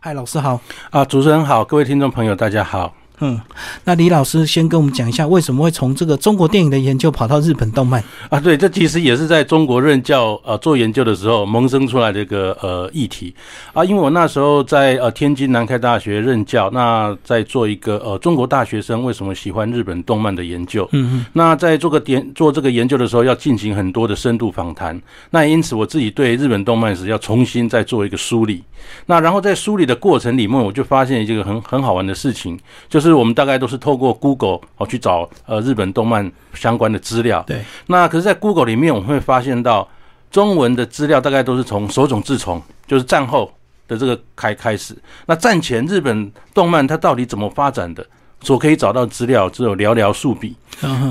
嗨，老师好。啊，主持人好，各位听众朋友，大家好。嗯，那李老师先跟我们讲一下，为什么会从这个中国电影的研究跑到日本动漫？啊，对，这其实也是在中国任教呃做研究的时候萌生出来的一个呃议题啊。因为我那时候在呃天津南开大学任教，那在做一个呃中国大学生为什么喜欢日本动漫的研究。嗯嗯。那在做个点做这个研究的时候，要进行很多的深度访谈。那因此我自己对日本动漫史要重新再做一个梳理。那然后在梳理的过程里面，我就发现一个很很好玩的事情，就是我们大概都是透过 Google 哦去找呃日本动漫相关的资料。对。那可是，在 Google 里面，我们会发现到中文的资料大概都是从手冢治虫，就是战后的这个开开始。那战前日本动漫它到底怎么发展的？所可以找到资料只有寥寥数笔。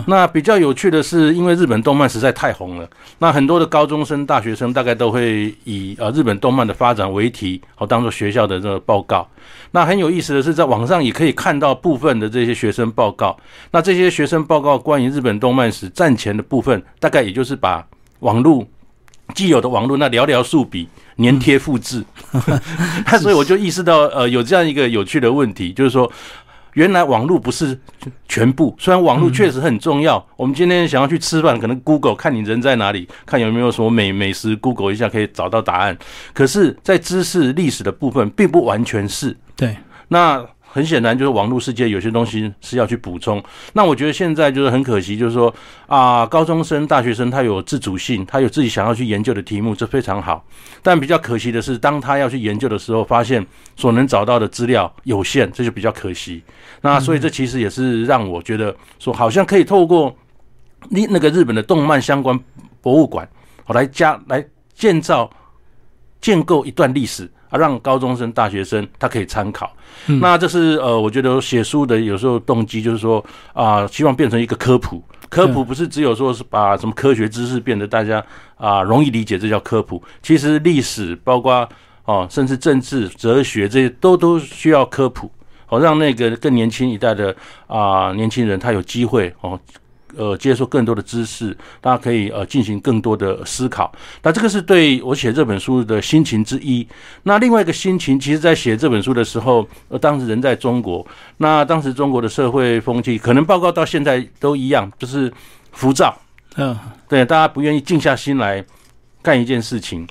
那比较有趣的是，因为日本动漫实在太红了，那很多的高中生、大学生大概都会以呃日本动漫的发展为题，好当做学校的这个报告。那很有意思的是，在网上也可以看到部分的这些学生报告。那这些学生报告关于日本动漫史战前的部分，大概也就是把网络既有的网络那寥寥数笔粘贴复制。那所以我就意识到，呃，有这样一个有趣的问题，就是说。原来网络不是全部，虽然网络确实很重要。我们今天想要去吃饭，可能 Google 看你人在哪里，看有没有什么美美食，Google 一下可以找到答案。可是，在知识历史的部分，并不完全是。对，那。很显然，就是网络世界有些东西是要去补充。那我觉得现在就是很可惜，就是说啊，高中生、大学生他有自主性，他有自己想要去研究的题目，这非常好。但比较可惜的是，当他要去研究的时候，发现所能找到的资料有限，这就比较可惜。那所以这其实也是让我觉得说，好像可以透过你那个日本的动漫相关博物馆，好来加来建造、建构一段历史。啊，让高中生、大学生他可以参考。那这是呃，我觉得写书的有时候动机就是说啊，希望变成一个科普。科普不是只有说是把什么科学知识变得大家啊容易理解，这叫科普。其实历史包括哦，甚至政治、哲学这些都都需要科普，好让那个更年轻一代的啊年轻人他有机会哦。呃，接受更多的知识，大家可以呃进行更多的思考。那这个是对我写这本书的心情之一。那另外一个心情，其实在写这本书的时候，呃，当时人在中国，那当时中国的社会风气，可能报告到现在都一样，就是浮躁。嗯，对，大家不愿意静下心来干一件事情。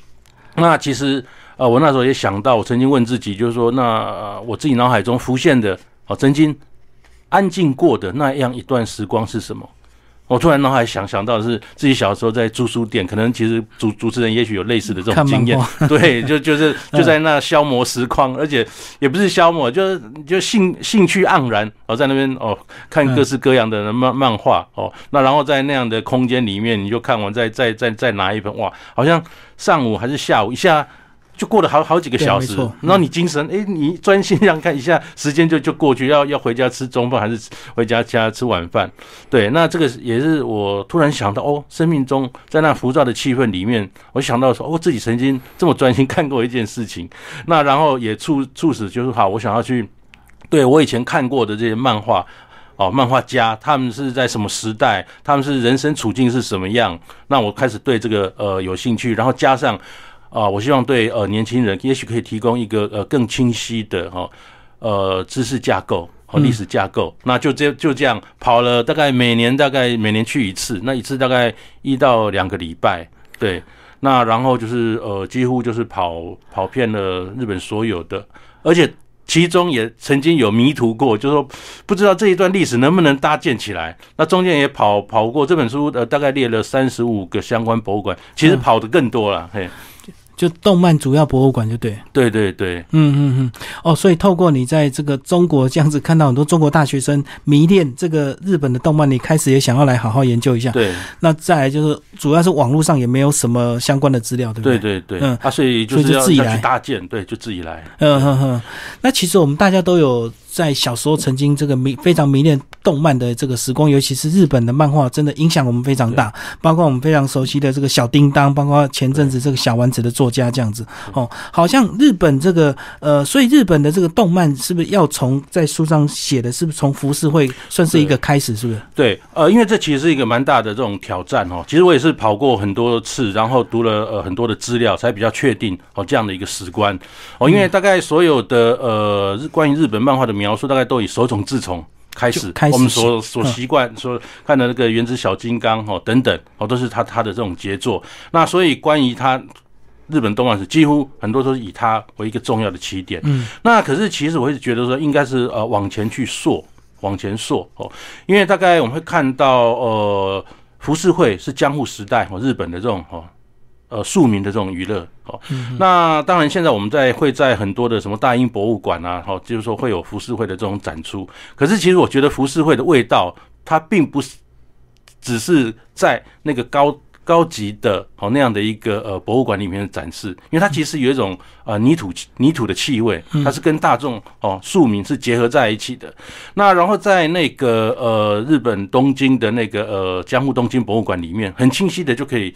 那其实呃，我那时候也想到，我曾经问自己，就是说，那我自己脑海中浮现的，哦，曾经安静过的那样一段时光是什么？我突然脑海想想到的是自己小时候在租书店，可能其实主主持人也许有类似的这种经验，对，就就是就在那消磨时光，而且也不是消磨，就是就兴兴趣盎然，哦，在那边哦看各式各样的漫漫画哦，那然后在那样的空间里面，你就看完再再再再拿一本哇，好像上午还是下午一下。就过了好好几个小时，然后你精神，哎，你专心这样看一下，时间就就过去，要要回家吃中饭还是回家家吃晚饭？对，那这个也是我突然想到，哦，生命中在那浮躁的气氛里面，我想到说，哦，自己曾经这么专心看过一件事情，那然后也促促使就是好，我想要去对我以前看过的这些漫画，哦，漫画家他们是在什么时代，他们是人生处境是什么样，那我开始对这个呃有兴趣，然后加上。啊，我希望对呃年轻人，也许可以提供一个呃更清晰的哈呃知识架构和历史架构。那就这就这样跑了，大概每年大概每年去一次，那一次大概一到两个礼拜。对，那然后就是呃几乎就是跑跑遍了日本所有的，而且其中也曾经有迷途过，就是说不知道这一段历史能不能搭建起来。那中间也跑跑过这本书呃大概列了三十五个相关博物馆，其实跑的更多了嘿。就动漫主要博物馆就对，对对对，嗯嗯嗯，哦，所以透过你在这个中国这样子看到很多中国大学生迷恋这个日本的动漫，你开始也想要来好好研究一下。对，那再来就是主要是网络上也没有什么相关的资料，对不对？对对对，嗯，啊，所以就是自己来搭建，对，就自己来。嗯哼哼，那其实我们大家都有。在小时候曾经这个迷非常迷恋动漫的这个时光，尤其是日本的漫画，真的影响我们非常大。包括我们非常熟悉的这个小叮当，包括前阵子这个小丸子的作家这样子哦，好像日本这个呃，所以日本的这个动漫是不是要从在书上写的，是不是从浮世绘算是一个开始？是不是？对，呃，因为这其实是一个蛮大的这种挑战哦。其实我也是跑过很多次，然后读了呃很多的资料，才比较确定哦这样的一个史观哦。因为大概所有的呃关于日本漫画的描述，大概都以手冢治虫。开始，我们所所习惯所看的那个原子小金刚哦等等哦，都是他他的这种杰作。那所以关于他日本动漫史，几乎很多都是以他为一个重要的起点。嗯，那可是其实我会觉得说，应该是呃往前去溯，往前溯哦，因为大概我们会看到呃浮世绘是江户时代哦日本的这种哦。呃，庶民的这种娱乐哦，那当然，现在我们在会在很多的什么大英博物馆啊，哈，就是说会有浮世绘的这种展出。可是，其实我觉得浮世绘的味道，它并不是只是在那个高高级的哦那样的一个呃博物馆里面的展示，因为它其实有一种呃泥土泥土的气味，它是跟大众哦庶民是结合在一起的。那然后在那个呃日本东京的那个呃江户东京博物馆里面，很清晰的就可以。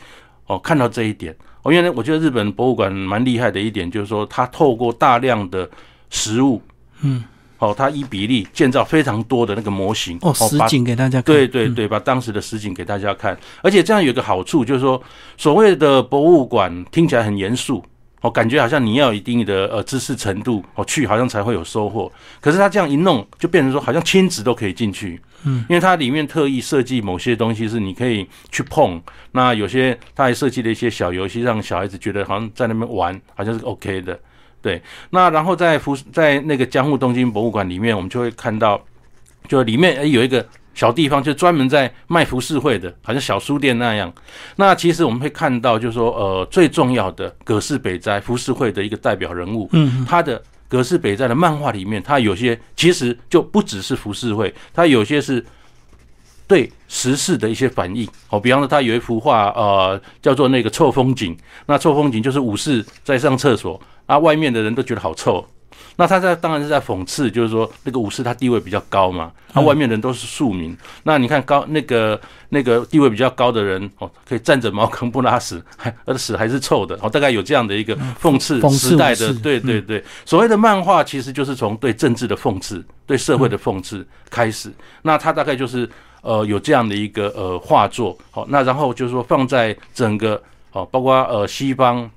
哦，看到这一点，哦，因为我觉得日本博物馆蛮厉害的一点，就是说它透过大量的实物，嗯，哦，它一比例建造非常多的那个模型，哦，实景给大家看，对对对，把当时的实景给大家看，而且这样有个好处，就是说所谓的博物馆听起来很严肃。哦，感觉好像你要有一定的呃知识程度，哦去好像才会有收获。可是他这样一弄，就变成说好像亲子都可以进去，嗯，因为它里面特意设计某些东西是你可以去碰。那有些他还设计了一些小游戏，让小孩子觉得好像在那边玩，好像是 OK 的。对，那然后在福在那个江户东京博物馆里面，我们就会看到，就里面有一个。小地方就专门在卖服饰会的，好像小书店那样。那其实我们会看到，就是说，呃，最重要的葛饰北斋服饰会的一个代表人物，嗯，他的葛饰北斋的漫画里面，他有些其实就不只是服饰会，他有些是对时事的一些反应。哦，比方说，他有一幅画，呃，叫做那个臭风景。那臭风景就是武士在上厕所，啊，外面的人都觉得好臭。那他在当然是在讽刺，就是说那个武士他地位比较高嘛，他外面人都是庶民。那你看高那个那个地位比较高的人哦，可以站着茅坑不拉屎，还 而屎还是臭的哦，大概有这样的一个讽刺时代的，对对对。所谓的漫画其实就是从对政治的讽刺、对社会的讽刺开始。那他大概就是呃有这样的一个呃画作，好，那然后就是说放在整个哦，包括呃西方。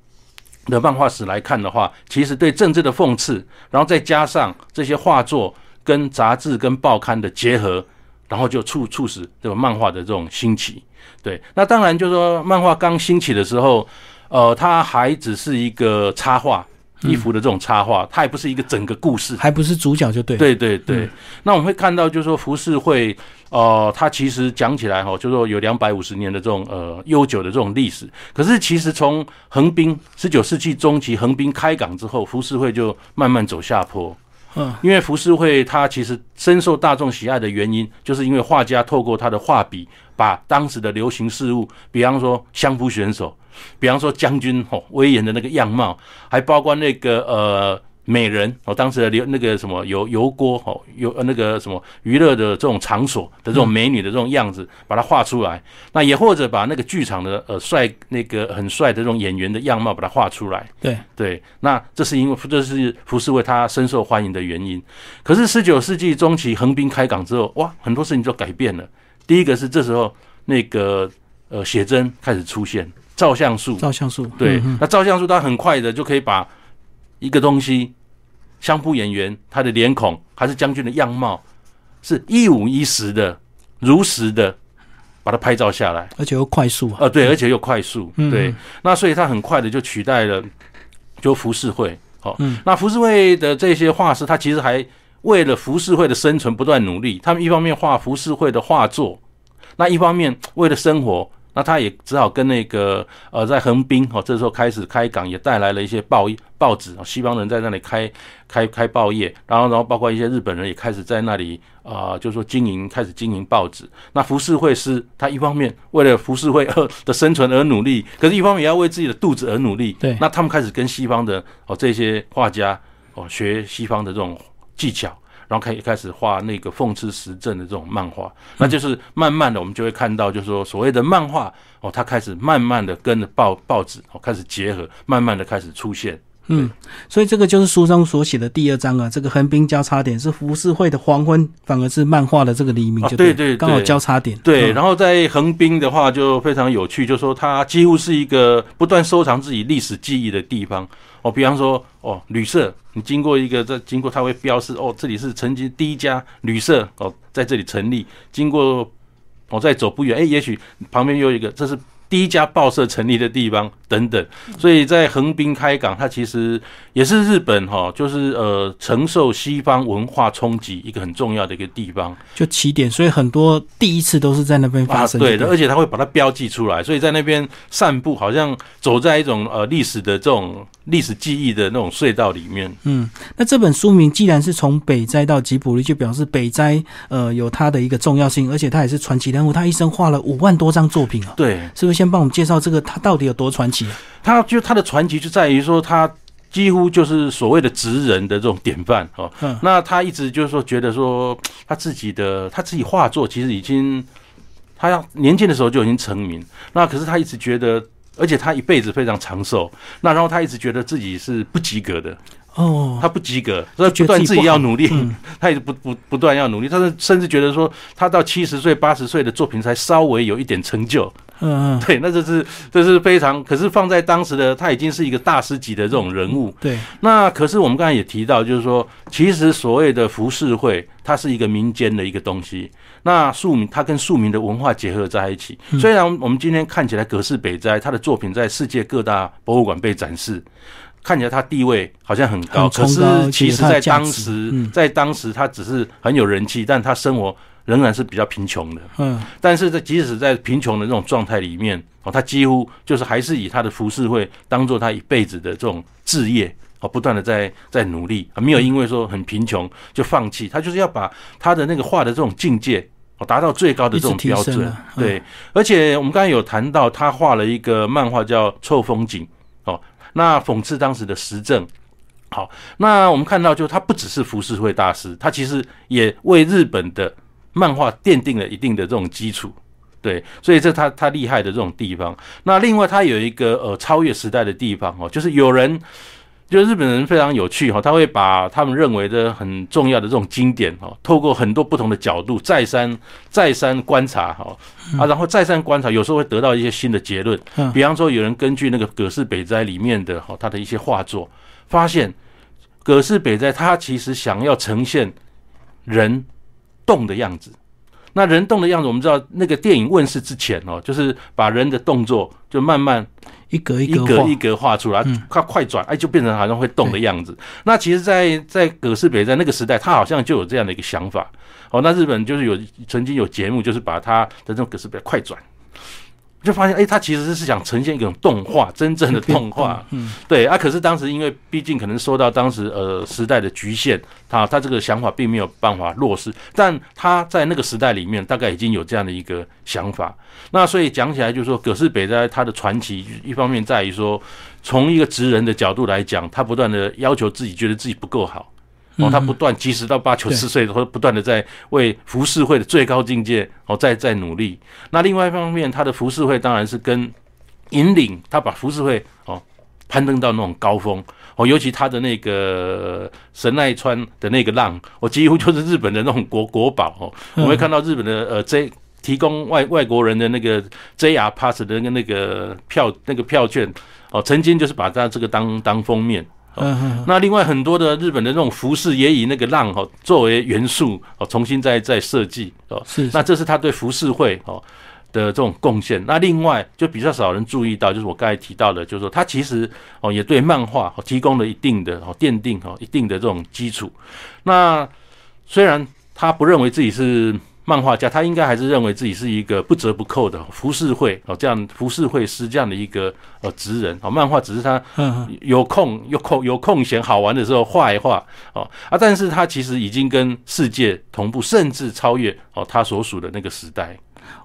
的漫画史来看的话，其实对政治的讽刺，然后再加上这些画作跟杂志跟报刊的结合，然后就促促使这个漫画的这种兴起。对，那当然就是说，漫画刚兴起的时候，呃，它还只是一个插画。衣服的这种插画，它也不是一个整个故事，还不是主角就对。对对对，那我们会看到，就是说服饰会，呃，它其实讲起来哈，就是说有两百五十年的这种呃悠久的这种历史。可是其实从横滨十九世纪中期横滨开港之后，服饰会就慢慢走下坡。嗯，因为浮世绘它其实深受大众喜爱的原因，就是因为画家透过他的画笔，把当时的流行事物，比方说相扑选手，比方说将军吼威严的那个样貌，还包括那个呃。美人哦，当时的流那个什么油油锅哦，油呃那个什么娱乐的这种场所的这种美女的这种样子，把它画出来。那也或者把那个剧场的呃帅那个很帅的这种演员的样貌把它画出来。对对，那这是因为这是浮世绘它深受欢迎的原因。可是十九世纪中期横滨开港之后，哇，很多事情就改变了。第一个是这时候那个呃写真开始出现，照相术，照相术，对，那照相术它很快的就可以把。一个东西，相扑演员他的脸孔还是将军的样貌，是一五一十的、如实的把它拍照下来，而且又快速啊！对，而且又快速，对。那所以他很快的就取代了就浮世绘。好，那浮世绘的这些画师，他其实还为了浮世绘的生存不断努力。他们一方面画浮世绘的画作，那一方面为了生活。那他也只好跟那个呃，在横滨哦，这时候开始开港，也带来了一些报报纸西方人在那里开开开报业，然后然后包括一些日本人也开始在那里啊，就是说经营开始经营报纸。那浮世绘师他一方面为了浮世绘的生存而努力，可是一方面也要为自己的肚子而努力。对，那他们开始跟西方的哦这些画家哦学西方的这种技巧。然后开开始画那个讽刺时政的这种漫画，那就是慢慢的我们就会看到，就是说所谓的漫画哦，它开始慢慢的跟着报报纸哦开始结合，慢慢的开始出现。嗯，所以这个就是书中所写的第二章啊，这个横滨交叉点是浮世绘的黄昏，反而是漫画的这个黎明，就对对，刚好交叉点。对，然后在横滨的话就非常有趣，就说它几乎是一个不断收藏自己历史记忆的地方。哦，比方说哦，旅社，你经过一个这经过，它会标示哦，这里是曾经第一家旅社哦，在这里成立。经过我再走不远，哎，也许旁边又一个，这是。第一家报社成立的地方等等，所以在横滨开港，它其实也是日本哈，就是呃承受西方文化冲击一个很重要的一个地方，就起点。所以很多第一次都是在那边发生。对的，而且他会把它标记出来，所以在那边散步，好像走在一种呃历史的这种历史记忆的那种隧道里面。嗯，那这本书名既然是从北斋到吉卜力，就表示北斋呃有它的一个重要性，而且他也是传奇人物，他一生画了五万多张作品啊。对，是不是？先帮我们介绍这个，他到底有多传奇？他就他的传奇就在于说，他几乎就是所谓的职人的这种典范哦。嗯，那他一直就是说，觉得说他自己的他自己画作其实已经，他要年轻的时候就已经成名。那可是他一直觉得，而且他一辈子非常长寿。那然后他一直觉得自己是不及格的。哦，他不及格，所以不断自己要努力，他也不不不断要努力，他是甚至觉得说，他到七十岁、八十岁的作品才稍微有一点成就。嗯，对，那这是这是非常，可是放在当时的他已经是一个大师级的这种人物。对，那可是我们刚才也提到，就是说，其实所谓的浮世绘，它是一个民间的一个东西，那庶民它跟庶民的文化结合在一起。虽然我们今天看起来格式北斋他的作品在世界各大博物馆被展示。看起来他地位好像很高，可是其实在当时，在当时他只是很有人气，但他生活仍然是比较贫穷的。嗯，但是在即使在贫穷的这种状态里面，哦，他几乎就是还是以他的服饰会当做他一辈子的这种置业，哦，不断的在在努力，啊，没有因为说很贫穷就放弃，他就是要把他的那个画的这种境界，哦，达到最高的这种标准。对，而且我们刚才有谈到，他画了一个漫画叫《臭风景》。哦那讽刺当时的时政，好，那我们看到，就他不只是浮世绘大师，他其实也为日本的漫画奠定了一定的这种基础，对，所以这他他厉害的这种地方。那另外，他有一个呃超越时代的地方哦，就是有人。就日本人非常有趣哈，他会把他们认为的很重要的这种经典哈，透过很多不同的角度再三再三观察哈啊，然后再三观察，有时候会得到一些新的结论。比方说，有人根据那个葛饰北斋里面的哈他的一些画作，发现葛饰北斋他其实想要呈现人动的样子。那人动的样子，我们知道那个电影问世之前哦，就是把人的动作就慢慢。一格一格一格画出来，快快转，哎，就变成好像会动的样子。那其实，在在葛饰北在那个时代，他好像就有这样的一个想法。哦，那日本就是有曾经有节目，就是把他的这种葛饰北快转。就发现，哎，他其实是想呈现一种动画，真正的动画，嗯，对啊。可是当时因为毕竟可能受到当时呃时代的局限，他他这个想法并没有办法落实。但他在那个时代里面，大概已经有这样的一个想法。那所以讲起来，就是说葛饰北斋他的传奇，一方面在于说，从一个职人的角度来讲，他不断的要求自己，觉得自己不够好。哦，他不断，即使到八九十岁，或不断的在为浮世绘的最高境界哦，在在努力。那另外一方面，他的浮世绘当然是跟引领他把浮世绘哦攀登到那种高峰哦，尤其他的那个神奈川的那个浪，我几乎就是日本的那种国国宝哦。我们会看到日本的呃 J 提供外外国人的那个 JR Pass 的那个那个票那个票券哦，曾经就是把他这个当当封面。嗯，那另外很多的日本的那种服饰也以那个浪哈作为元素哦，重新再再设计哦。是，那这是他对服饰会哦的这种贡献。那另外就比较少人注意到，就是我刚才提到的，就是说他其实哦也对漫画提供了一定的哦奠定哦一定的这种基础。那虽然他不认为自己是。漫画家，他应该还是认为自己是一个不折不扣的浮世绘哦，这样浮世绘师这样的一个呃职人哦。漫画只是他有空有空有空闲好玩的时候画一画哦啊，但是他其实已经跟世界同步，甚至超越哦他所属的那个时代。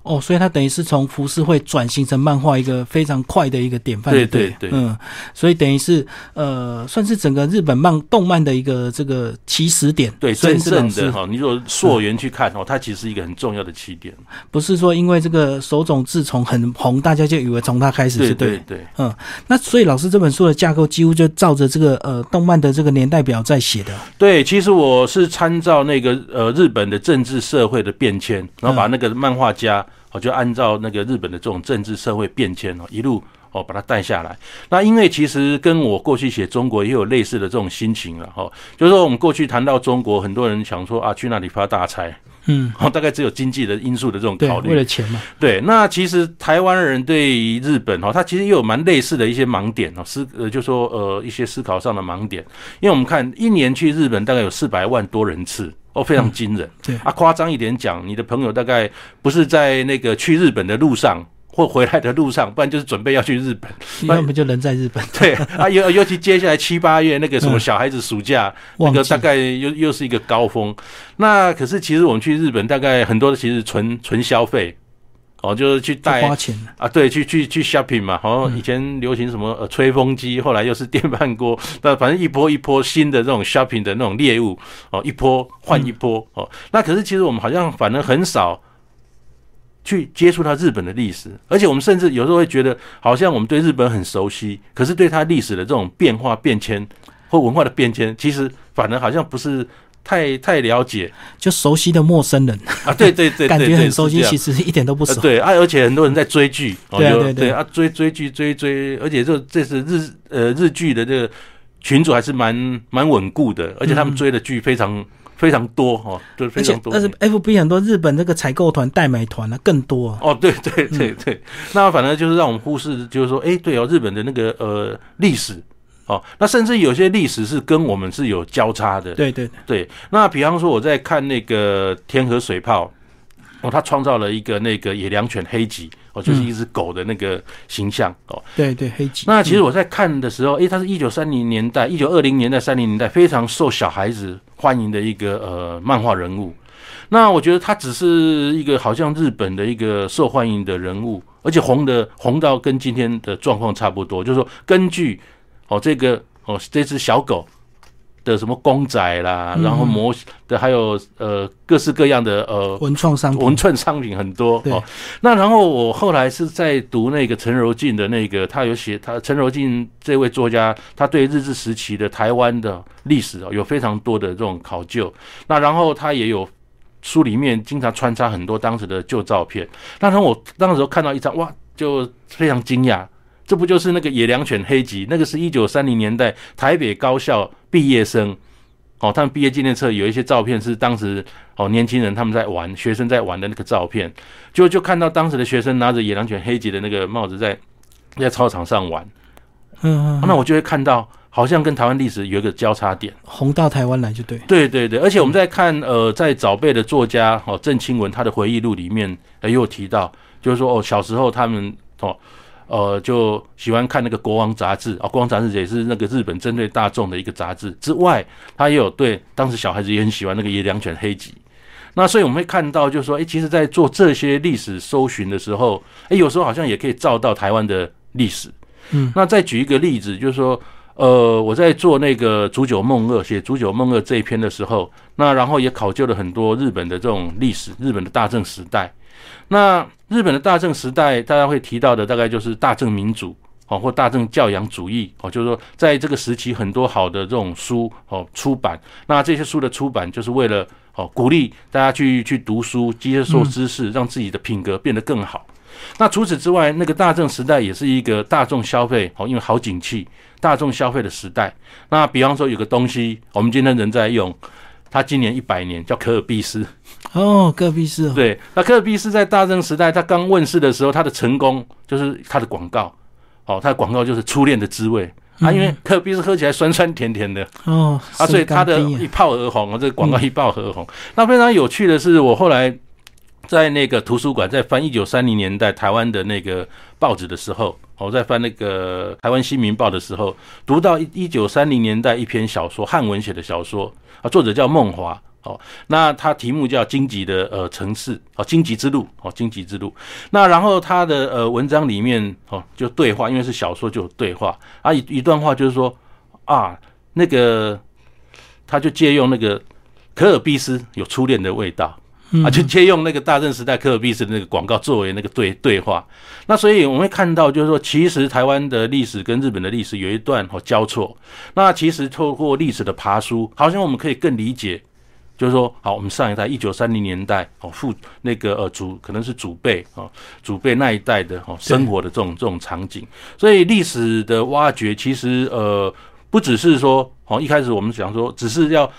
哦，所以它等于是从浮世绘转型成漫画一个非常快的一个典范，对对对对嗯，所以等于是呃，算是整个日本漫动漫的一个这个起始点，对，真正的哈，你如果溯源去看哦，它其实是一个很重要的起点。不是说因为这个手冢治虫很红，大家就以为从他开始对是对对的。对。那所以老师这本书的架构几乎就照着这个呃动漫的这个年代表在写的。对，其实我是参照那个呃日本的政治社会的变迁，然后把那个漫画家哦就按照那个日本的这种政治社会变迁哦一路哦把它带下来。那因为其实跟我过去写中国也有类似的这种心情了哈、哦，就是说我们过去谈到中国，很多人想说啊去那里发大财，嗯，哦大概只有经济的因素的这种，考虑为。了钱嘛。对，那其实台湾人对于日本哦，他其实也有蛮类似的一些盲点哦，思呃就说呃一些思考上的盲点，因为我们看一年去日本大概有四百万多人次。哦，非常惊人。对啊，夸张一点讲，你的朋友大概不是在那个去日本的路上 或回来的路上，不然就是准备要去日本。要么就人在日本，对啊，尤尤其接下来七八月那个什么嗯小孩子暑假，那个大概又又是一个高峰。那可是其实我们去日本，大概很多的其实纯纯消费。哦，就是去就带花钱。啊，对，去去去 shopping 嘛，好像以前流行什么呃吹风机，后来又是电饭锅，那反正一波一波新的这种 shopping 的那种猎物，哦，一波换一波，哦，那可是其实我们好像反而很少去接触到日本的历史，而且我们甚至有时候会觉得，好像我们对日本很熟悉，可是对它历史的这种变化变迁或文化的变迁，其实反而好像不是太太了解就熟悉的陌生人，啊，对对对 对，感觉很熟悉，其实一点都不熟。呃对啊，而且很多人在追剧，对啊对对对啊，追追剧追追，而且这这是日呃日剧的这个群主还是蛮蛮稳固的，而且他们嗯追的剧非常、非常多哦，对，非常多。但是 FB 很多日本那个采购团、代买团啊更多啊。哦，对对对对，那反正就是让我们忽视，就是说，哎，对哦，日本的那个呃历史哦，那甚至有些历史是跟我们是有交叉的，对对对，对，那比方说我在看那个天河水炮，哦，他创造了一个那个野良犬黑吉，哦，就是一只狗的那个形象哦。对对黑吉。那其实我在看的时候，诶，它是一九三零年代、一九二零年代、三零年代非常受小孩子欢迎的一个呃漫画人物。那我觉得他只是一个好像日本的一个受欢迎的人物，而且红的红到跟今天的状况差不多，就是说根据哦这个哦这只小狗的什么公仔啦，嗯然后模的还有呃各式各样的呃文创商品文创商品很多哦。那然后我后来是在读那个陈柔静的那个，他有写他陈柔静这位作家，他对日治时期的台湾的历史哦有非常多的这种考究。那然后他也有书里面经常穿插很多当时的旧照片。那然后我当时候看到一张哇，就非常惊讶。这不就是那个野良犬黑吉？那个是一九三零年代台北高校毕业生哦，他们毕业纪念册有一些照片是当时哦年轻人他们在玩，学生在玩的那个照片，就就看到当时的学生拿着野良犬黑吉的那个帽子在在操场上玩，嗯嗯，那我就会看到好像跟台湾历史有一个交叉点。红到台湾来就对。对对对，而且我们在看呃，在早辈的作家哦郑清文他的回忆录里面也有提到，就是说哦小时候他们哦呃就喜欢看那个《国王》杂志啊，《国王》杂志也是那个日本针对大众的一个杂志之外，他也有对当时小孩子也很喜欢那个野良犬黑吉。那所以我们会看到，就是说，诶，其实，在做这些历史搜寻的时候，诶，有时候好像也可以照到台湾的历史。嗯，那再举一个例子，就是说，呃，我在做那个《煮酒梦二》写《煮酒梦二》这一篇的时候，那然后也考究了很多日本的这种历史，日本的大正时代。那日本的大正时代，大家会提到的大概就是大正民主哦，或大正教养主义哦，就是说在这个时期很多好的这种书哦出版，那这些书的出版就是为了哦鼓励大家去去读书，接受知识，让自己的品格变得更好。那除此之外，那个大正时代也是一个大众消费哦，因为好景气，大众消费的时代。那比方说有个东西，我们今天人在用，它今年一百年，叫可尔必斯。哦，戈壁是哦，对，那可尔必斯在大正时代，他刚问世的时候，他的成功就是他的广告，哦，他的广告就是初恋的滋味。啊，因为可尔必斯喝起来酸酸甜甜的。哦，啊，所以他的一炮而红啊，这个广告一炮而红。那非常有趣的是，我后来在那个图书馆在翻一九三零年代台湾的那个报纸的时候，我在翻那个台湾新民报的时候，读到一一九三零年代一篇小说，汉文写的小说啊，作者叫孟华哦，那他题目叫《荆棘的呃城市》哦，《荆棘之路》哦，《荆棘之路》。那然后他的呃文章里面哦，就对话，因为是小说就有对话啊，一一段话就是说啊，那个他就借用那个可尔必斯有初恋的味道。啊，就借用那个大正时代科尔必斯的那个广告作为那个对对话，那所以我们会看到，就是说，其实台湾的历史跟日本的历史有一段哦交错。那其实透过历史的爬书，好像我们可以更理解，就是说，好，我们上一代一九三零年代哦，父那个呃祖可能是祖辈哦，祖辈那一代的哦生活的这种这种场景。所以历史的挖掘，其实呃不只是说哦，一开始我们讲说，只是要。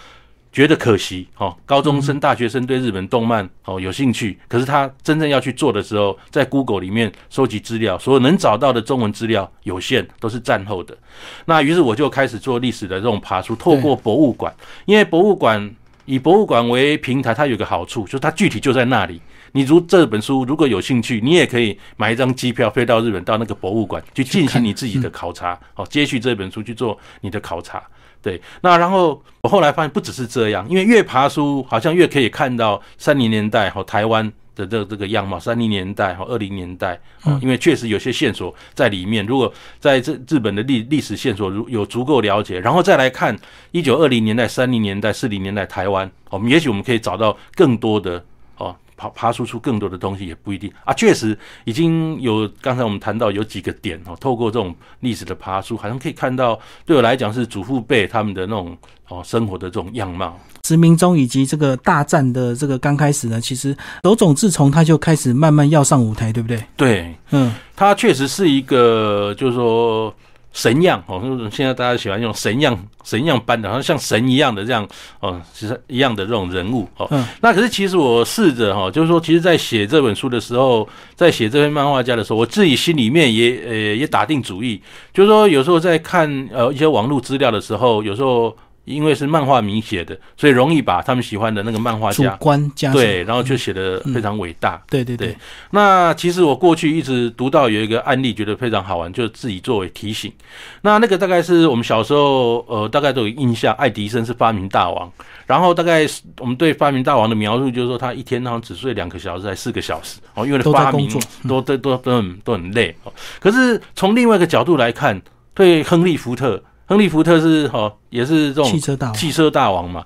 觉得可惜哦，高中生、大学生对日本动漫哦有兴趣，可是他真正要去做的时候，在 Google 里面收集资料，所有能找到的中文资料有限，都是战后的。那于是我就开始做历史的这种爬书，透过博物馆，因为博物馆以博物馆为平台，它有个好处，就是它具体就在那里。你如这本书如果有兴趣，你也可以买一张机票飞到日本，到那个博物馆去进行你自己的考察，哦，接续这本书去做你的考察。对，那然后我后来发现不只是这样，因为越爬书好像越可以看到三零年代和台湾的这这个样貌，三零年代和二零年代，因为确实有些线索在里面。如果在这日本的历历史线索如有足够了解，然后再来看一九二零年代、三零年代、四零年代台湾，我们也许我们可以找到更多的。爬爬输出更多的东西也不一定啊，确实已经有刚才我们谈到有几个点哦，透过这种历史的爬书，好像可以看到对我来讲是祖父辈他们的那种哦生活的这种样貌。殖民中以及这个大战的这个刚开始呢，其实手冢治虫他就开始慢慢要上舞台，对不对？对，嗯，他确实是一个就是说。神样哦，现在大家喜欢用神样、神样般的，好像像神一样的这样哦，其实一样的这种人物哦。那可是其实我试着哈，就是说，其实，在写这本书的时候，在写这篇漫画家的时候，我自己心里面也呃也打定主意，就是说，有时候在看呃一些网络资料的时候，有时候。因为是漫画迷写的，所以容易把他们喜欢的那个漫画家主观加对，然后就写的非常伟大。对对对。那其实我过去一直读到有一个案例，觉得非常好玩，就自己作为提醒。那那个大概是我们小时候呃，大概都有印象，爱迪生是发明大王。然后大概我们对发明大王的描述，就是说他一天好像只睡两个小时，还四个小时哦，因为发明都都都都很都很累。可是从另外一个角度来看，对亨利福特。亨利福特是哈，也是这种汽车大汽车大王嘛，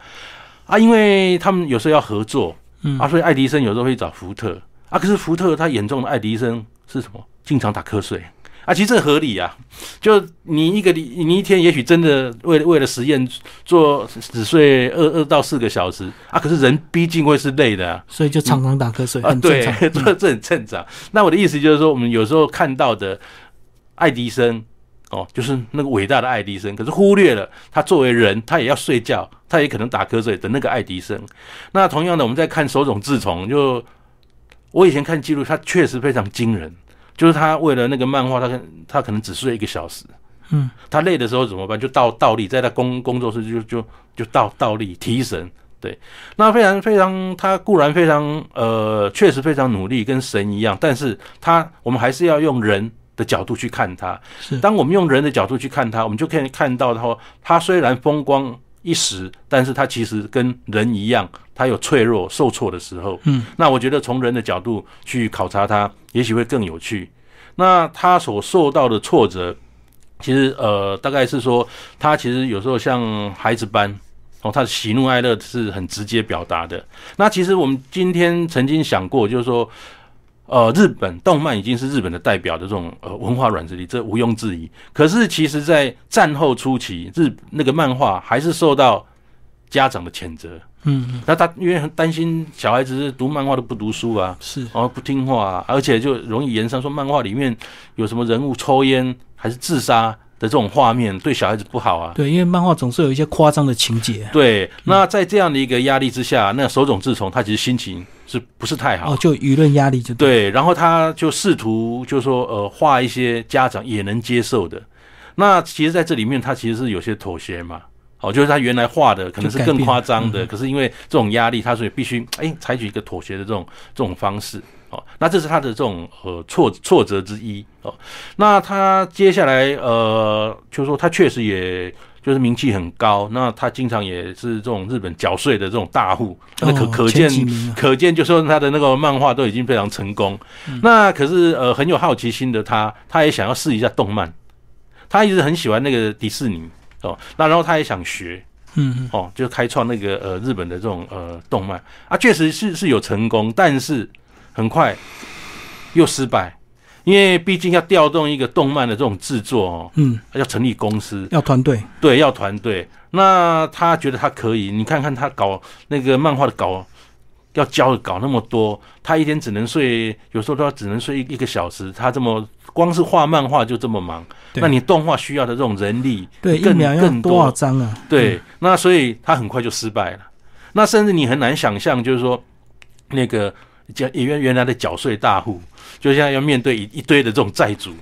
啊，因为他们有时候要合作，嗯。啊，所以爱迪生有时候会找福特。啊，可是福特他眼中的爱迪生是什么？经常打瞌睡。啊，其实这合理啊，就你一个你你一天也许真的为了为了实验做只睡二二到四个小时。啊，可是人毕竟会是累的，所以就常常打瞌睡啊，对，这这很正常。那我的意思就是说，我们有时候看到的爱迪生。哦，就是那个伟大的爱迪生，可是忽略了他作为人，他也要睡觉，他也可能打瞌睡的那个爱迪生。那同样的，我们在看手冢治虫，就我以前看记录，他确实非常惊人。就是他为了那个漫画，他他可能只睡一个小时。嗯，他累的时候怎么办？就倒倒立，在他工工作室就就就倒倒立提神。对，那非常非常，他固然非常呃，确实非常努力，跟神一样，但是他我们还是要用人。的角度去看它，是当我们用人的角度去看它，我们就可以看到它。它虽然风光一时，但是它其实跟人一样，它有脆弱、受挫的时候。嗯，那我觉得从人的角度去考察它，也许会更有趣。那他所受到的挫折，其实呃，大概是说，他其实有时候像孩子般哦，他的喜怒哀乐是很直接表达的。那其实我们今天曾经想过，就是说。呃，日本动漫已经是日本的代表的这种呃文化软实力，这毋庸置疑。可是，其实，在战后初期，日那个漫画还是受到家长的谴责。嗯，那他因为很担心小孩子读漫画都不读书啊，是，然后不听话，啊，而且就容易延伸说漫画里面有什么人物抽烟还是自杀的这种画面，对小孩子不好啊。对，因为漫画总是有一些夸张的情节。对，那在这样的一个压力之下，那手冢治虫他其实心情。是不是太好？哦，就舆论压力就对，然后他就试图就说呃画一些家长也能接受的。那其实在这里面，他其实是有些妥协嘛。哦，就是他原来画的可能是更夸张的，可是因为这种压力，他所以必须哎采取一个妥协的这种这种方式。哦，那这是他的这种呃挫挫折之一。哦，那他接下来呃，就是说他确实也就是名气很高。那他经常也是这种日本缴税的这种大户，那可哦可见可见，就说他的那个漫画都已经非常成功。那可是呃很有好奇心的他，他也想要试一下动漫，他一直很喜欢那个迪士尼哦，那然后他也想学。嗯嗯哦，就开创那个呃日本的这种呃动漫啊，确实是是有成功，但是很快又失败，因为毕竟要调动一个动漫的这种制作哦，嗯，要成立公司，要团队，对，要团队。那他觉得他可以，你看看他搞那个漫画的稿，要教的稿那么多，他一天只能睡，有时候都要只能睡一一个小时，他这么光是画漫画就这么忙，那你动画需要的这种人力，对，更要更多。少多张啊？对，那所以他很快就失败了。那甚至你很难想象，就是说那个缴原原来的缴税大户，就现在要面对一一堆的这种债主，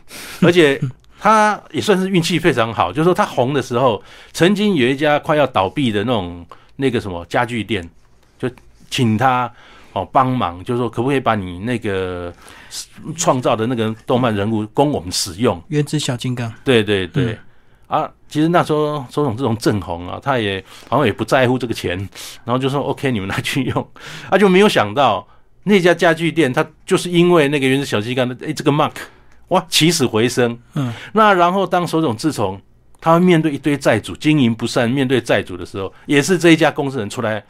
而且他也算是运气非常好，就是说他红的时候，曾经有一家快要倒闭的那种那个什么家具店，就请他哦帮忙，就是说可不可以把你那个创造的那个动漫人物供我们使用？原子小金刚，对对对，嗯。啊，其实那时候周总这种正红啊，他也好像也不在乎这个钱，然后就说 OK，你们拿去用，他、就没有想到那家家具店，他就是因为那个原子小鸡干的哎这个 mark，哇起死回生，嗯，那然后当手冢治虫他面对一堆债主经营不善，面对债主的时候，也是这一家公司人出来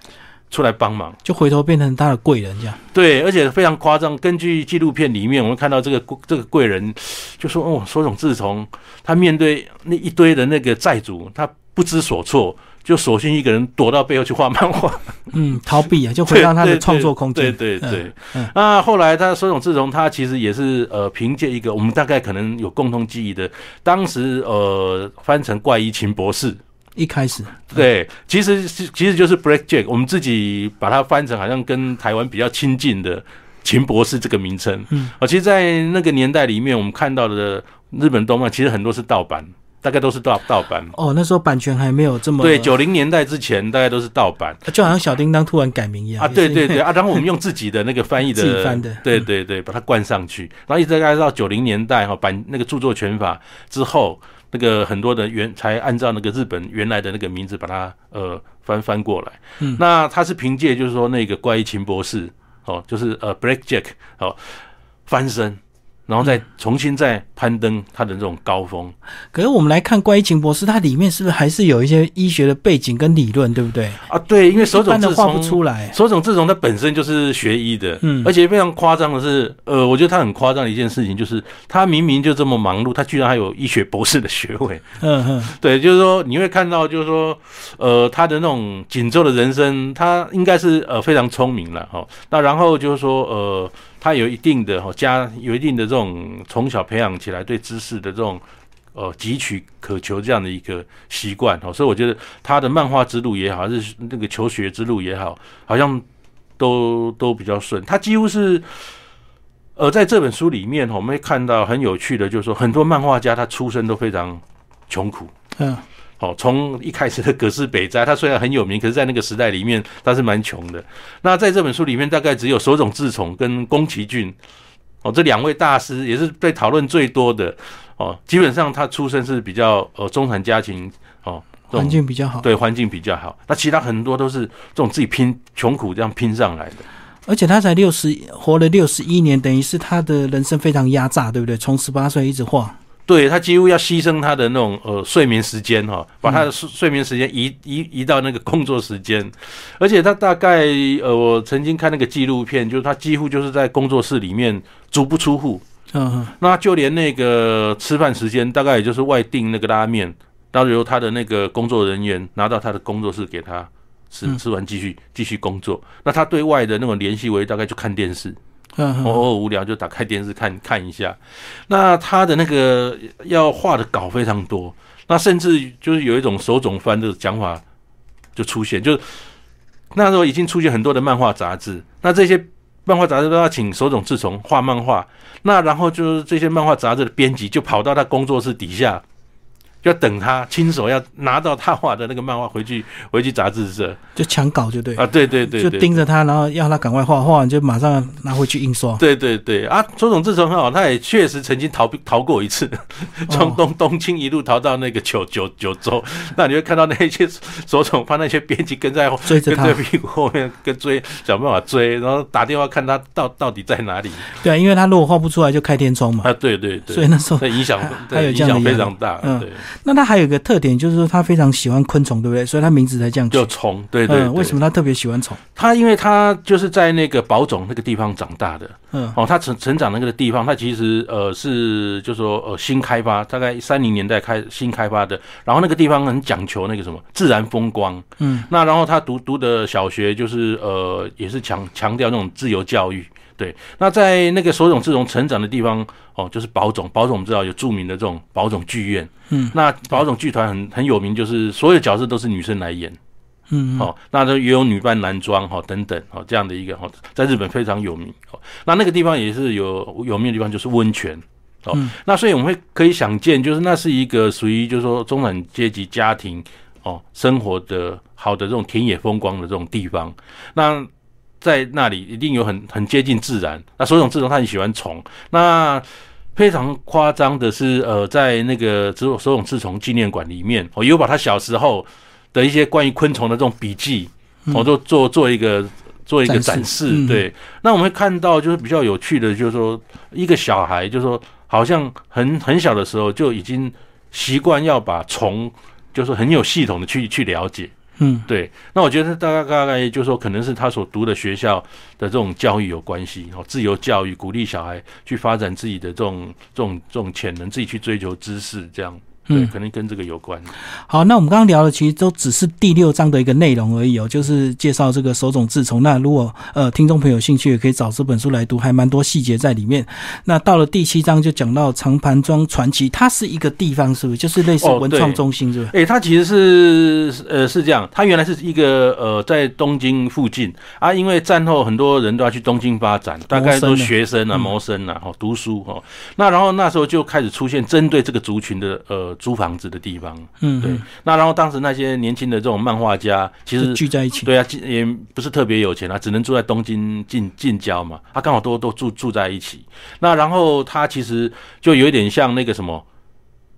出来帮忙。就回头变成他的贵人这样。对，而且非常夸张。根据纪录片里面，我们看到这个这个贵人就说：“哦，手冢治虫他面对那一堆的那个债主，他不知所措，就索性一个人躲到背后去画漫画，嗯，逃避啊，就回到他的创作空间。对对对对嗯嗯那后来他手冢治虫，他其实也是呃，凭借一个我们大概可能有共同记忆的，当时呃翻成怪医秦博士。一开始，对，其实是其实就是 Black Jack，我们自己把它翻成好像跟台湾比较亲近的秦博士这个名称。嗯，啊，其实，在那个年代里面，我们看到的日本动漫其实很多是盗版，大概都是盗盗版。哦，那时候版权还没有这么对，九零年代之前大概都是盗版。就好像小叮当突然改名一样啊，对对对啊，然后我们用自己的那个翻译的，自己翻的。对对对，把它灌上去，然后一直大概到九零年代哈版那个著作权法之后，那个很多的原才按照那个日本原来的那个名字把它呃翻翻过来。嗯。那他是凭借就是说那个怪异秦博士哦，就是呃 Black Jack 哦翻身，然后再重新再攀登他的这种高峰。可是我们来看怪医秦博士，它里面是不是还是有一些医学的背景跟理论，对不对？啊，对，因为手冢治虫出来。手冢治虫他本身就是学医的，嗯而且非常夸张的是，呃，我觉得他很夸张的一件事情就是，他明明就这么忙碌，他居然还有医学博士的学位。嗯哼，对，就是说你会看到，就是说，呃，他的那种紧凑的人生，他应该是呃非常聪明了哈。那然后就是说，呃，他有一定的哈家有一定的这种从小培养起来对知识的这种。呃，汲取渴求这样的一个习惯哦，所以我觉得他的漫画之路也好，还是那个求学之路也好，好像都都比较顺。他几乎是，呃，在这本书里面，我们会看到很有趣的，就是说很多漫画家他出身都非常穷苦。嗯，哦，从一开始的葛饰北斋，他虽然很有名，可是，在那个时代里面，他是蛮穷的。那在这本书里面，大概只有手冢治虫跟宫崎骏，哦，这两位大师也是被讨论最多的。哦，基本上他出身是比较呃中产家庭，哦，环境比较好。对环境比较好。那其他很多都是这种自己拼穷苦这样拼上来的。而且他才六十，活了六十一年，等于是他的人生非常压榨，对不对？从十八岁一直画。对他几乎要牺牲他的那种呃睡眠时间哈、把他的睡睡眠时间移移移到那个工作时间，而且他大概呃我曾经看那个纪录片，就是他几乎就是在工作室里面足不出户，嗯嗯，那就连那个吃饭时间大概也就是外订那个拉面，然后由他的那个工作人员拿到他的工作室给他吃，嗯。吃完继续继续工作。那他对外的那种联系为大概就看电视，我偶尔无聊就打开电视看 看一下。那他的那个要画的稿非常多，那甚至就是有一种手冢翻的讲法就出现，就是那时候已经出现很多的漫画杂志，那这些漫画杂志都要请手冢治虫画漫画，那然后就是这些漫画杂志的编辑就跑到他工作室底下要等他亲手要拿到他画的那个漫画回去，回去杂志社。就抢稿就对。啊，对对对，就盯着他，然后要他赶快画，画完就马上拿回去印刷。对对对。啊，手冢治虫很好，他也确实曾经逃逃过一次，从哦东东京一路逃到那个九九九州，那你会看到那些手冢帮那些编辑跟在后追着他。屁股后面跟追，想办法追，然后打电话看他到到底在哪里。对啊，因为他如果画不出来就开天窗嘛，啊，对对对，所以那时候这影响还对还有影响非常大，嗯。对，那他还有一个特点就是说他非常喜欢昆虫，对不对？所以他名字才这样叫。虫，对对嗯，为什么么他特别喜欢虫？他？因为他就是在那个宝冢那个地方长大的，嗯哦，他成成长那个地方，它其实呃是就说呃新开发，大概三零年代开新开发的，然后那个地方很讲求那个什么自然风光，嗯，那然后他读读的小学就是呃也是强强调那种自由教育。对，那在那个手冢治虫成长的地方，哦，就是宝冢。宝冢我们知道有著名的这种宝冢剧院，嗯，那宝冢剧团很很有名，就是所有角色都是女生来演，嗯，哦，那都也有女扮男装哈、哦、等等哦这样的一个哦，在日本非常有名哦。那那个地方也是有有名的地方，就是温泉哦。嗯那所以我们会可以想见，就是那是一个属于就是说中产阶级家庭哦生活的好的这种田野风光的这种地方。那在那里一定有很很接近自然。那手冢治虫他很喜欢虫，那。非常夸张的是，呃，在那个手手冢治虫纪念馆里面，我、哦、有把他小时候的一些关于昆虫的这种笔记，我、都做做一个做一个展展示示。嗯对，那我们会看到就是比较有趣的，就是说一个小孩，就是说好像很很小的时候就已经习惯要把虫，就是很有系统的去去了解。嗯，对，那我觉得大概大概就是说，可能是他所读的学校的这种教育有关系哦，自由教育鼓励小孩去发展自己的这种这种这种潜能，自己去追求知识，这样。对，嗯可能跟这个有关。好，那我们刚刚聊的其实都只是第六章的一个内容而已哦，就是介绍这个手冢治虫。那如果呃听众朋友有兴趣，也可以找这本书来读，还蛮多细节在里面。那到了第七章就讲到长盘庄传奇，它是一个地方，是不是？就是类似哦文创中心，是不是？诶，它其实是呃是这样，它原来是一个呃在东京附近啊，因为战后很多人都要去东京发展，大概都学生啊、嗯谋生啊、哦读书哦。那然后那时候就开始出现针对这个族群的呃租房子的地方，嗯，对嗯，那然后当时那些年轻的这种漫画家，其实聚在一起。对啊，也不是特别有钱啊，只能住在东京近近郊嘛。他刚好都都住住在一起。那然后他其实就有一点像那个什么，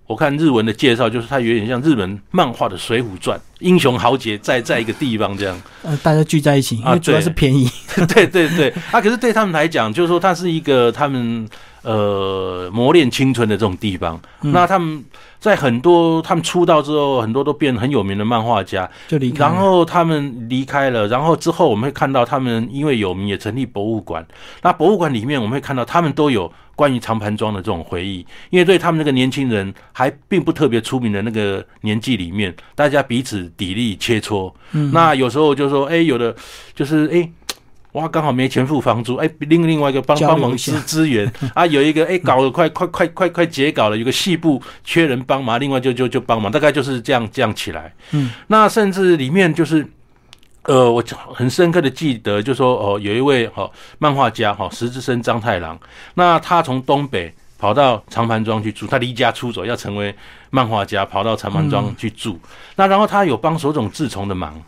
我看日文的介绍，就是他有点像日本漫画的《水浒传》，英雄豪杰在在一个地方这样。呃，大家聚在一起，因啊为主要是便宜。对对对，啊，可是对他们来讲，就是说它是一个他们呃磨练青春的这种地方。嗯那他们在很多他们出道之后，很多都变很有名的漫画家。就离开。然后他们离开了，然后之后我们会看到他们因为有名也成立博物馆。那博物馆里面我们会看到他们都有关于长盘庄的这种回忆，因为对他们那个年轻人还并不特别出名的那个年纪里面，大家彼此砥砺切磋。嗯那有时候就说，哎，有的就是哎。哇，刚好没钱付房租，哎，另另外一个帮帮忙支支援啊，有一个哎搞得快快快快快截稿了，有个细部缺人帮忙，另外就就就帮忙，大概就是这样这样起来。嗯，那甚至里面就是，呃，我很深刻的记得，就说哦，有一位哦漫画家哈、哦、石之森章太郎，那他从东北跑到长盘庄去住，他离家出走要成为漫画家，跑到长盘庄去住。那然后他有帮手冢治虫的忙。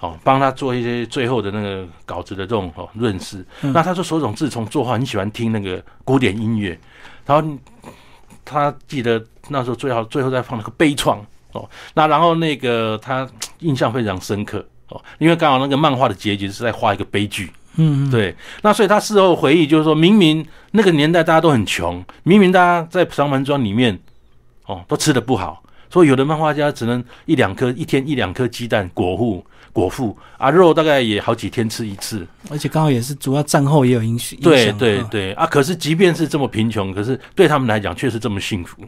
哦，帮他做一些最后的那个稿子的这种哦润饰。嗯。那他说手冢治虫作画很喜欢听那个古典音乐，然后他记得那时候最好最后再放那个悲怆哦，那然后那个他印象非常深刻哦，因为刚好那个漫画的结局是在画一个悲剧，嗯，嗯，对，那所以他事后回忆就是说，明明那个年代大家都很穷，明明大家在长门庄里面哦都吃的不好，所以有的漫画家只能一两颗一天一两颗鸡蛋果腹果腹啊，肉大概也好几天吃一次，而且刚好也是主要战后也有影响。对对对啊，可是即便是这么贫穷，可是对他们来讲却是这么幸福。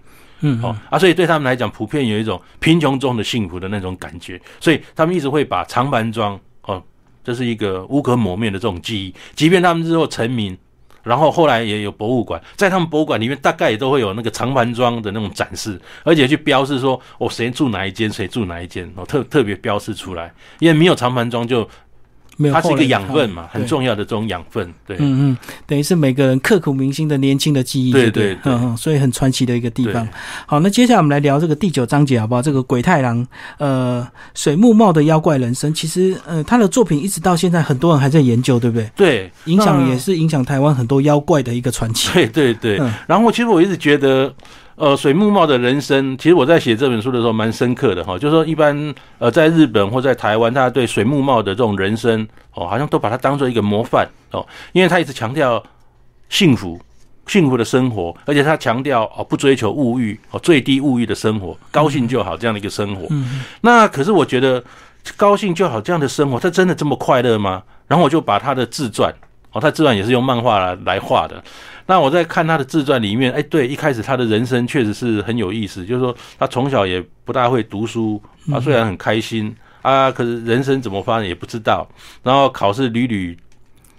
嗯，哦啊，所以对他们来讲，普遍有一种贫穷中的幸福的那种感觉，所以他们一直会把长板庄哦，这是一个无可磨灭的这种记忆。即便他们之后成名，然后后来也有博物馆，在他们博物馆里面，大概也都会有那个长盘庄的那种展示，而且去标示说哦，谁住哪一间，谁住哪一间，哦，特特别标示出来，因为没有长盘庄就没有它是一个养分嘛，很重要的这种养分。对，嗯嗯，等于是每个人刻骨铭心的年轻的记忆对，对嗯嗯，所以很传奇的一个地方。好，那接下来我们来聊这个第九章节好不好？这个鬼太郎，呃，水木茂的妖怪人生，其实呃，他的作品一直到现在很多人还在研究，对不对？对，影响也是影响台湾很多妖怪的一个传奇。对对对。嗯然后其实我一直觉得，呃，水木茂的人生，其实我在写这本书的时候蛮深刻的哈，就是说一般呃在日本或在台湾，大家对水木茂的这种人生哦，好像都把它当做一个模范哦，因为他一直强调幸福。幸福的生活，而且他强调哦，不追求物欲哦，最低物欲的生活，高兴就好这样的一个生活。嗯那可是我觉得高兴就好这样的生活，他真的这么快乐吗？然后我就把他的自传，哦，他自传也是用漫画来来画的。那我在看他的自传里面，哎，对，一开始他的人生确实是很有意思，就是说他从小也不大会读书，啊，虽然很开心啊，可是人生怎么发展也不知道，然后考试屡屡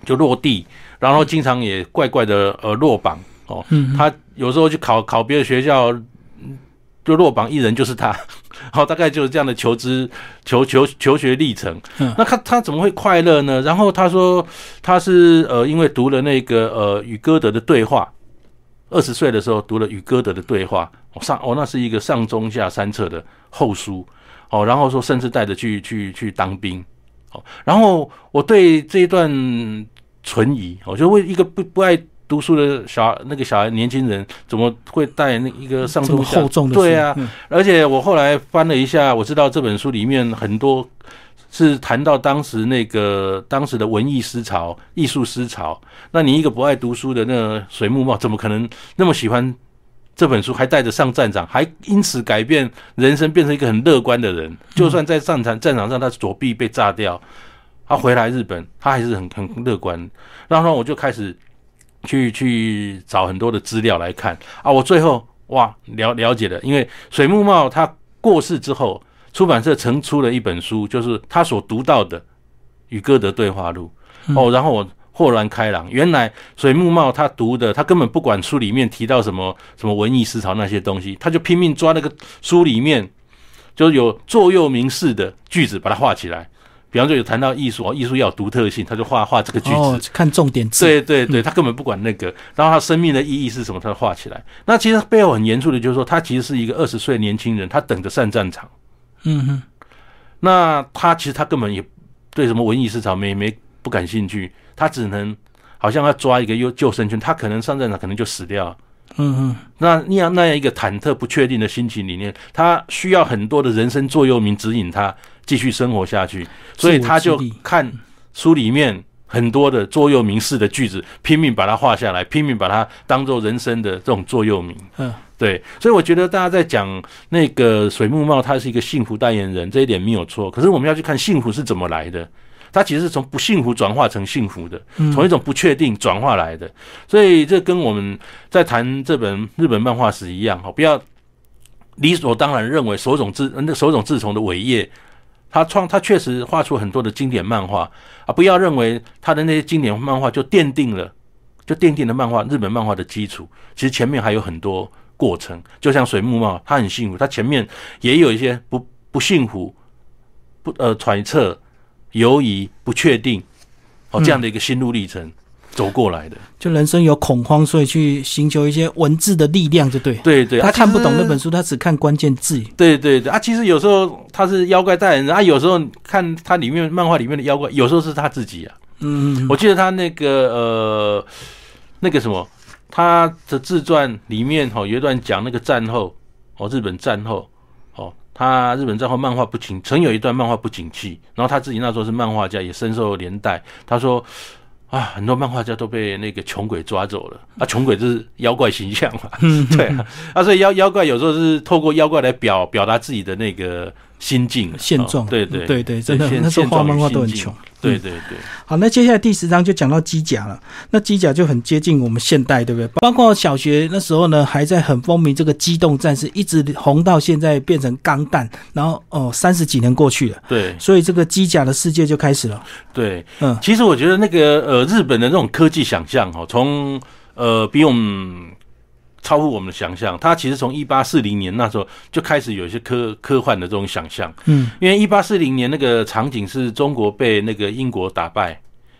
就落地，然后经常也怪怪的呃落榜哦，嗯他有时候去考考别的学校，嗯就落榜一人就是他，好，大概就是这样的求知求求求学历程。嗯那他他怎么会快乐呢？然后他说他是呃，因为读了那个呃与歌德的对话，二十岁的时候读了与歌德的对话，哦上哦那是一个上中下三册的厚书哦，然后说甚至带着去去去当兵哦，然后我对这一段存疑，我觉得为一个不不爱读书的小那个小孩年轻人，怎么会带那一个上这么中厚重的书对啊，嗯而且我后来翻了一下，我知道这本书里面很多是谈到当时那个当时的文艺思潮、艺术思潮。那你一个不爱读书的那个水木茂，怎么可能那么喜欢这本书，还带着上战场，还因此改变人生，变成一个很乐观的人？就算在战场战场上，他左臂被炸掉，他回来日本，他还是很很乐观。然后我就开始去去找很多的资料来看。啊，我最后哇了了解了，因为水木茂他过世之后，出版社曾出了一本书，就是他所读到的《与歌德对话录》哦，然后我豁然开朗，原来水木茂他读的，他根本不管书里面提到什么什么文艺思潮那些东西，他就拼命抓那个书里面就是有座右铭式的句子，把它画起来。比方说有谈到艺术哦，艺术要有独特性，他就画画这个句子。哦，看重点字。对对对，他根本不管那个，然后他生命的意义是什么，他画起来。那其实背后很严肃的，就是说他其实是一个二十岁年轻人，他等着上战场。嗯哼，那他其实他根本也对什么文艺思潮没没不感兴趣，他只能好像要抓一个救救生圈，他可能上战场可能就死掉。嗯哼，那那样那样一个忐忑不确定的心情里面，他需要很多的人生座右铭指引他继续生活下去，所以他就看书里面很多的座右铭式的句子，拼命把它画下来，拼命把它当做人生的这种座右铭。嗯，对，所以我觉得大家在讲那个水木茂，他是一个幸福代言人，这一点没有错。可是我们要去看幸福是怎么来的，它其实是从不幸福转化成幸福的，嗯从一种不确定转化来的。所以这跟我们在谈这本日本漫画史一样，哈，不要理所当然认为手冢治那手冢治虫的伟业。他创，他确实画出很多的经典漫画啊！不要认为他的那些经典漫画就奠定了，就奠定了漫画日本漫画的基础。其实前面还有很多过程，就像水木茂，他很幸福，他前面也有一些不不幸福、不呃揣测、犹疑、不确定哦这样的一个心路历程走过来的。就人生有恐慌，所以去寻求一些文字的力量，就对。对对，啊他看不懂那本书，他只看关键字。对对对啊，其实有时候他是妖怪代言人啊，有时候看他里面漫画里面的妖怪，有时候是他自己啊。嗯，我记得他那个呃那个什么，他的自传里面哦有一段讲那个战后哦日本战后哦，他日本战后漫画不景，曾有一段漫画不景气，然后他自己那时候是漫画家，也深受连带。他说。啊，很多漫画家都被那个穷鬼抓走了。啊！穷鬼就是妖怪形象嘛，对啊，啊，所以妖妖怪有时候是透过妖怪来表表达自己的那个心境现状。哦对对。对对真的那时候画漫画都很穷。对对对。好，那接下来第十章就讲到机甲了。那机甲就很接近我们现代，对不对？包括小学那时候呢，还在很风靡这个机动战士，一直红到现在变成钢弹，然后哦，三十几年过去了，对。所以这个机甲的世界就开始了。对，嗯。其实我觉得那个呃日本的那种科技想象哈，从呃比我们超乎我们的想象。他其实从一八四零年那时候就开始有一些科科幻的这种想象，嗯，因为一八四零年那个场景是中国被那个英国打败，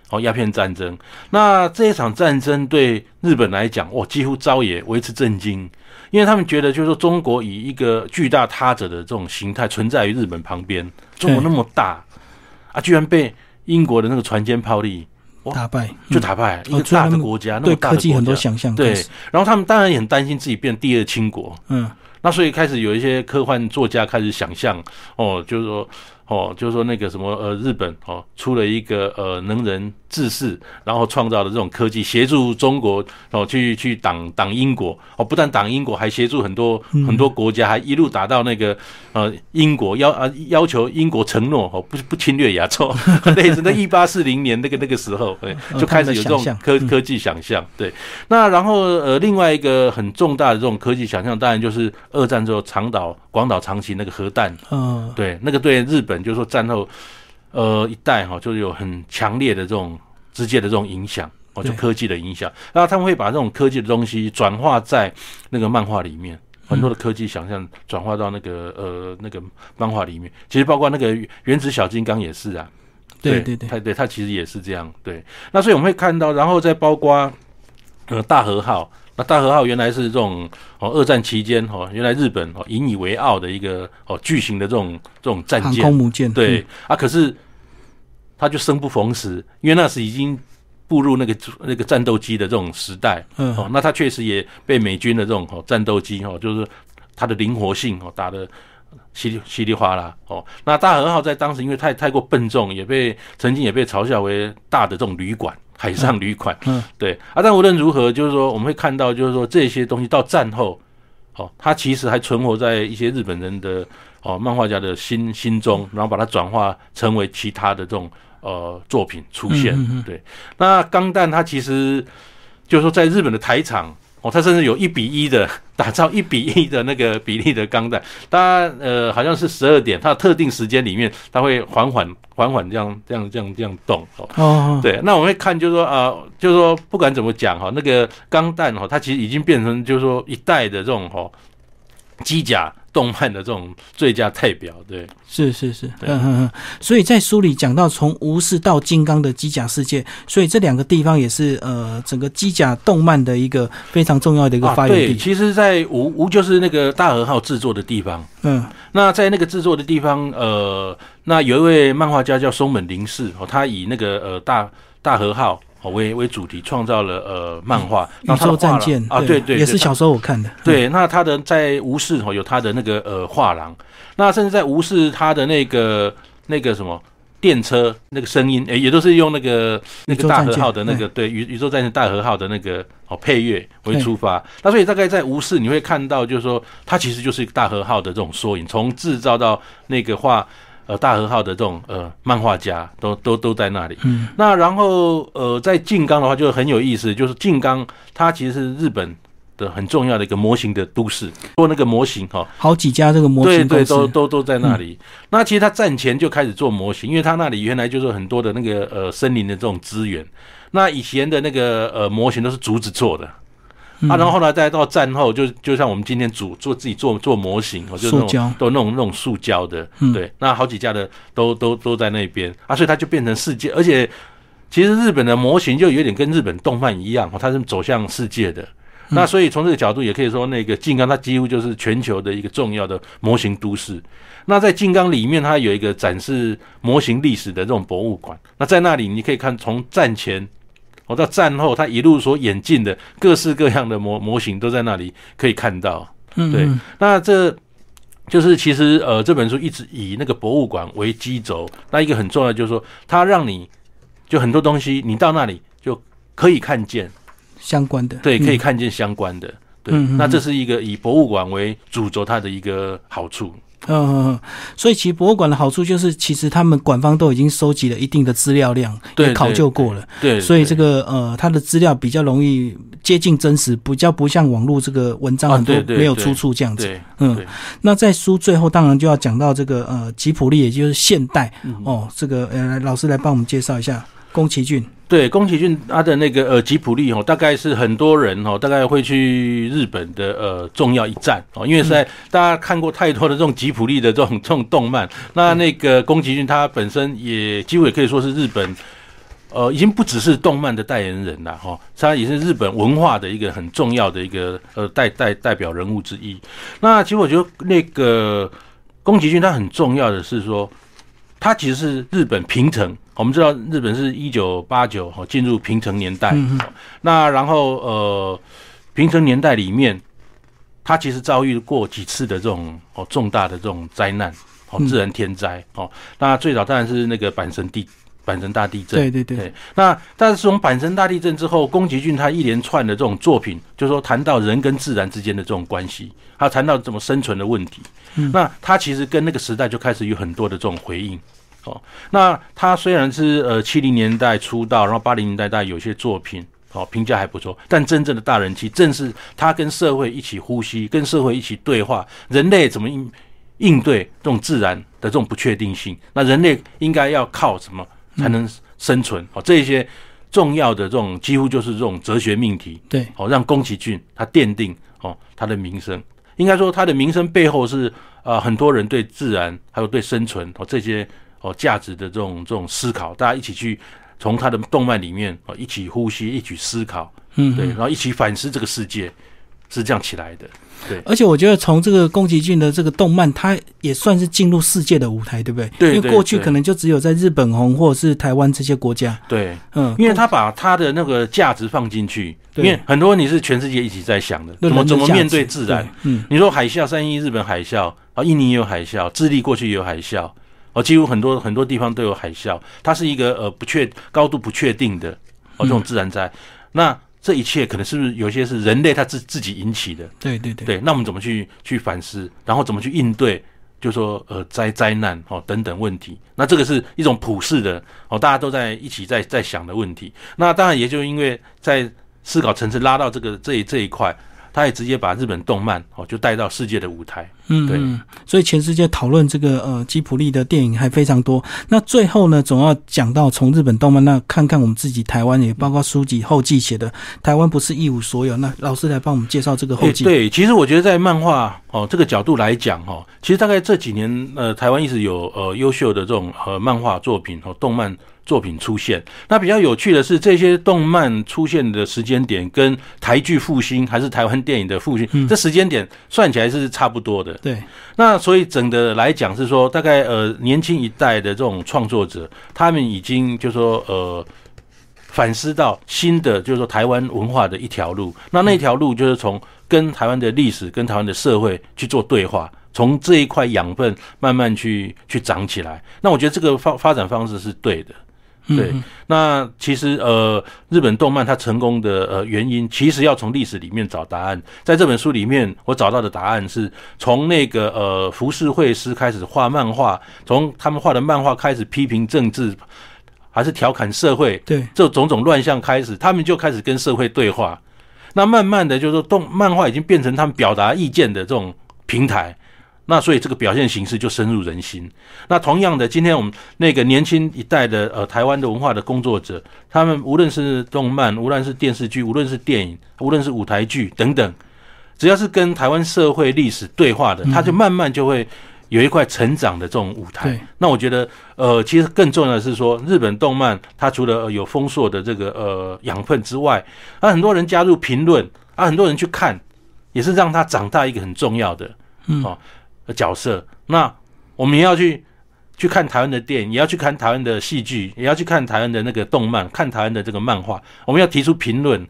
哦，鸦片战争。那这一场战争对日本来讲，哇，几乎朝野为之震惊，因为他们觉得就是说中国以一个巨大他者的这种形态存在于日本旁边，中国那么大啊，居然被英国的那个船坚炮利哇打败就打败、一个大的国家，那对么大的科技很多国家。想象，对，然后他们当然也很担心自己变第二清国，嗯，那所以开始有一些科幻作家开始想象，哦，就是说，哦，就是说那个什么呃，日本哦出了一个呃能人志士，然后创造的这种科技，协助中国哦去去挡挡英国。哦，不但挡英国，还协助很多很多国家，还一路打到那个呃英国要啊要求英国承诺哦不不侵略亚洲，类似那一八四零年那个那个时候，对，就开始有这种科科技想象，对。那然后呃，另外一个很重大的这种科技想象，当然就是二战之后长岛、广岛、长崎那个核弹，嗯，对，那个对日本就是说战后呃一代哈，就是有很强烈的这种直接的这种影响。哦，就科技的影响，然后他们会把这种科技的东西转化在那个漫画里面，很多的科技想象转化到那个呃那个漫画里面。其实包括那个原子小金刚也是啊，对对对，它对它其实也是这样。对，那所以我们会看到，然后再包括呃大和号，那大和号原来是这种哦二战期间哦，原来日本哦引以为傲的一个哦巨型的这种这种战舰航舰，空母舰，对嗯，啊，可是它就生不逢时，因为那时已经步入那个那个战斗机的这种时代嗯哦，那它确实也被美军的这种哦战斗机哦，就是它的灵活性哦打的稀里稀里哗啦哦。那大和号在当时因为太太过笨重，也被曾经也被嘲笑为大的这种旅馆。海上旅馆，嗯，对。啊，但无论如何，就是说我们会看到，就是说这些东西到战后，哦，它其实还存活在一些日本人的哦漫画家的心心中，然后把它转化成为其他的这种呃作品出现。嗯嗯嗯。对，那钢弹它其实就是说在日本的台场哦，它甚至有一比一的 打造一比一的那个比例的钢弹，它呃好像是十二点，它的特定时间里面，它会缓缓缓缓这样这样这样这样动哦。哦，对，那我们会看，就是说啊、呃就是说不管怎么讲哈，那个钢弹哈，它其实已经变成就是说一代的这种哈机甲动漫的这种最佳代表，对，是是是，嗯嗯嗯，所以在书里讲到从无视到金刚的机甲世界，所以这两个地方也是呃整个机甲动漫的一个非常重要的一个发源地。其实，在吴吴就是那个大和号制作的地方。嗯。那在那个制作的地方，呃，那有一位漫画家叫松本零士哦，他以那个呃大大和号哦为为主题创造了呃漫画，宇宙战舰啊，对对，对也是小时候我看的。对，那他的在吴氏哦有他的那个呃画廊，那甚至在吴氏他的那个那个什么电车那个声音，诶、也都是用那个那个大和号的那个对宇宇宙战舰大和号的那个哦配乐为出发。那所以大概在吴氏你会看到，就是说它其实就是一个大和号的这种缩影，从制造到那个画。呃，大和号的这种呃漫画家都都都在那里。嗯，那然后呃，在静冈的话就很有意思，就是静冈它其实是日本的很重要的一个模型的都市，做那个模型哈、好几家这个模对对，型公司，都都都在那里。那其实他战前就开始做模型，因为他那里原来就是很多的那个呃森林的这种资源。那以前的那个呃模型都是竹子做的。嗯啊，然后后来再到战后，就就像我们今天组做自己做做模型，哦，就是那种都那种那种塑胶的，嗯对，那好几家的都都都在那边啊，所以它就变成世界，而且其实日本的模型就有点跟日本动漫一样，哦，它是走向世界的。那所以从这个角度也可以说，那个静冈它几乎就是全球的一个重要的模型都市。那在静冈里面，它有一个展示模型历史的这种博物馆。那在那里，你可以看从战前哦到战后，他一路所演进的各式各样的模模型都在那里可以看到。对嗯嗯那这就是其实呃这本书一直以那个博物馆为基轴，那一个很重要就是说，它让你就很多东西你到那里就可以看见，相关的，对，嗯可以看见相关的。对，那这是一个以博物馆为主轴它的一个好处。嗯嗯嗯，所以其实博物馆的好处就是，其实他们馆方都已经收集了一定的资料量，也考究过了，对，所以这个个呃，它的资料比较容易接近真实，比较不像网络这个文章啊很多没有出处这样子。嗯，那在书最后当然就要讲到这个呃吉普力，也就是现代嗯。哦，这个呃老师来帮我们介绍一下。宫崎骏，对，宫崎骏他的那个呃吉普力哦，大概是很多人哦，大概会去日本的呃重要一站哦，因为是在大家看过太多的这种吉普力的这种这种动漫，那那个宫崎骏他本身也几乎也可以说是日本。呃，已经不只是动漫的代言人了哈，他也是日本文化的一个很重要的一个呃代代代表人物之一。那其实我觉得那个宫崎骏他很重要的是说，他其实是日本平成。我们知道日本是一九八九哈进入平成年代，那然后呃平成年代里面，他其实遭遇过几次的这种哦重大的这种灾难哦自然天灾哦。那最早当然是那个阪神地。阪神大地震，对对对。那但是从阪神大地震之后，宫崎骏他一连串的这种作品，就是说谈到人跟自然之间的这种关系，还有谈到怎么生存的问题。那他其实跟那个时代就开始有很多的这种回应。哦，那他虽然是呃七零年代出道，然后八零年代代有些作品哦评价还不错，但真正的大人气正是他跟社会一起呼吸，跟社会一起对话，人类怎么应应对这种自然的这种不确定性？那人类应该要靠什么？才能生存哦，这些重要的这种几乎就是这种哲学命题，对，哦，让宫崎骏他奠定哦他的名声。应该说他的名声背后是啊很多人对自然还有对生存哦这些哦价值的这种这种思考，大家一起去从他的动漫里面哦一起呼吸，一起思考，嗯，对，然后一起反思这个世界是这样起来的。对，而且我觉得从这个宫崎骏的这个动漫，它也算是进入世界的舞台，对不对？对，因为过去可能就只有在日本红，或者是台湾这些国家。对，嗯，因为他把他的那个价值放进去，因为很多问题是全世界一起在想的，怎么怎么面对自然。嗯，你说海啸，三一日本海啸啊，印尼也有海啸，智利过去也有海啸，哦，几乎很多很多地方都有海啸，它是一个呃不确高度不确定的哦这种自然灾，那。这一切可能是不是有些是人类他自自己引起的？对对对。对，那我们怎么去去反思，然后怎么去应对？就说呃灾灾难哦等等问题，那这个是一种普世的哦，大家都在一起在在想的问题。那当然也就因为在思考层次拉到这个这这一块。他也直接把日本动漫哦，就带到世界的舞台。嗯，对，所以全世界讨论这个呃吉普力的电影还非常多。那最后呢，总要讲到从日本动漫那看看我们自己台湾，也包括书籍后记写的《台湾不是一无所有》。那老师来帮我们介绍这个后记。对，其实我觉得在漫画哦这个角度来讲哈，其实大概这几年呃台湾一直有呃优秀的这种呃漫画作品和动漫。作品出现，那比较有趣的是，这些动漫出现的时间点跟台剧复兴还是台湾电影的复兴，这时间点算起来是差不多的。对，那所以整的来讲是说，大概呃年轻一代的这种创作者，他们已经就说呃反思到新的就是说台湾文化的一条路，那那条路就是从跟台湾的历史跟台湾的社会去做对话。从这一块养分慢慢去去长起来，那我觉得这个发发展方式是对的。对，那其实呃，日本动漫它成功的呃原因，其实要从历史里面找答案。在这本书里面，我找到的答案是从那个呃浮世绘师开始画漫画，从他们画的漫画开始批评政治，还是调侃社会，对，这种种乱象开始，他们就开始跟社会对话。那慢慢的，就是说动漫画已经变成他们表达意见的这种平台。那所以这个表现形式就深入人心。那同样的，今天我们那个年轻一代的呃台湾的文化的工作者，他们无论是动漫，无论是电视剧，无论是电影，无论是舞台剧等等，只要是跟台湾社会历史对话的，他就慢慢就会有一块成长的这种舞台。那我觉得呃，其实更重要的是说，日本动漫它除了有丰硕的这个呃养分之外，啊很多人加入评论，啊很多人去看，也是让他长大一个很重要的，嗯哦。角色，那我们也要去去看台湾的电影，也要去看台湾的戏剧，也要去看台湾的那个动漫，看台湾的这个漫画。我们要提出评论，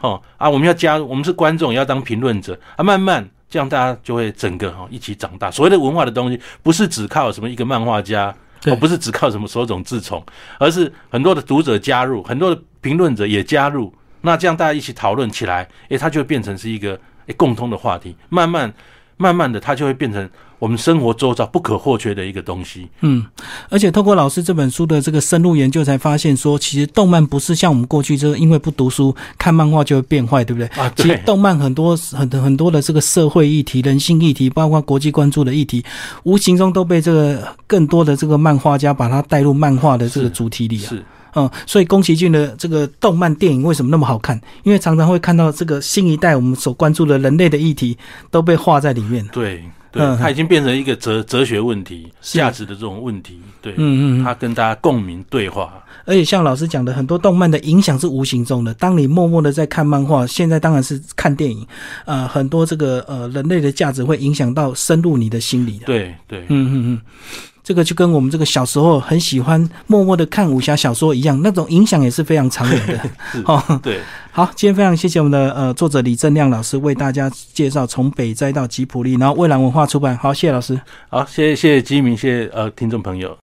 哦啊，我们要加入，我们是观众，也要当评论者啊。慢慢这样，大家就会整个哈一起长大。所谓的文化的东西，不是只靠什么一个漫画家，哦，不是只靠什么手冢治虫，而是很多的读者加入，很多的评论者也加入。那这样大家一起讨论起来，诶，它就会变成是一个诶共通的话题。慢慢。慢慢的，它就会变成我们生活周遭不可或缺的一个东西。嗯，而且透过老师这本书的这个深入研究，才发现说，其实动漫不是像我们过去这个因为不读书看漫画就会变坏，对不对？啊，其实动漫很多很很多的这个社会议题、人性议题，包括国际关注的议题，无形中都被这个更多的这个漫画家把它带入漫画的这个主题里啊。是。嗯，所以宫崎骏的这个动漫电影为什么那么好看？因为常常会看到这个新一代我们所关注的人类的议题都被画在里面。对，对，嗯它已经变成一个哲哲学问题、价值的这种问题。对，嗯嗯嗯。它跟大家共鸣对话。而且像老师讲的，很多动漫的影响是无形中的。当你默默的在看漫画，现在当然是看电影，呃，很多这个呃人类的价值会影响到深入你的心里的。对对，嗯嗯嗯，这个就跟我们这个小时候很喜欢默默的看武侠小说一样，那种影响也是非常长远的。是哦，对，好，今天非常谢谢我们的呃作者李正亮老师为大家介绍从北斋到吉普力，然后蔚蓝文化出版。好，谢谢老师。好，谢谢谢谢吉民，谢谢呃听众朋友。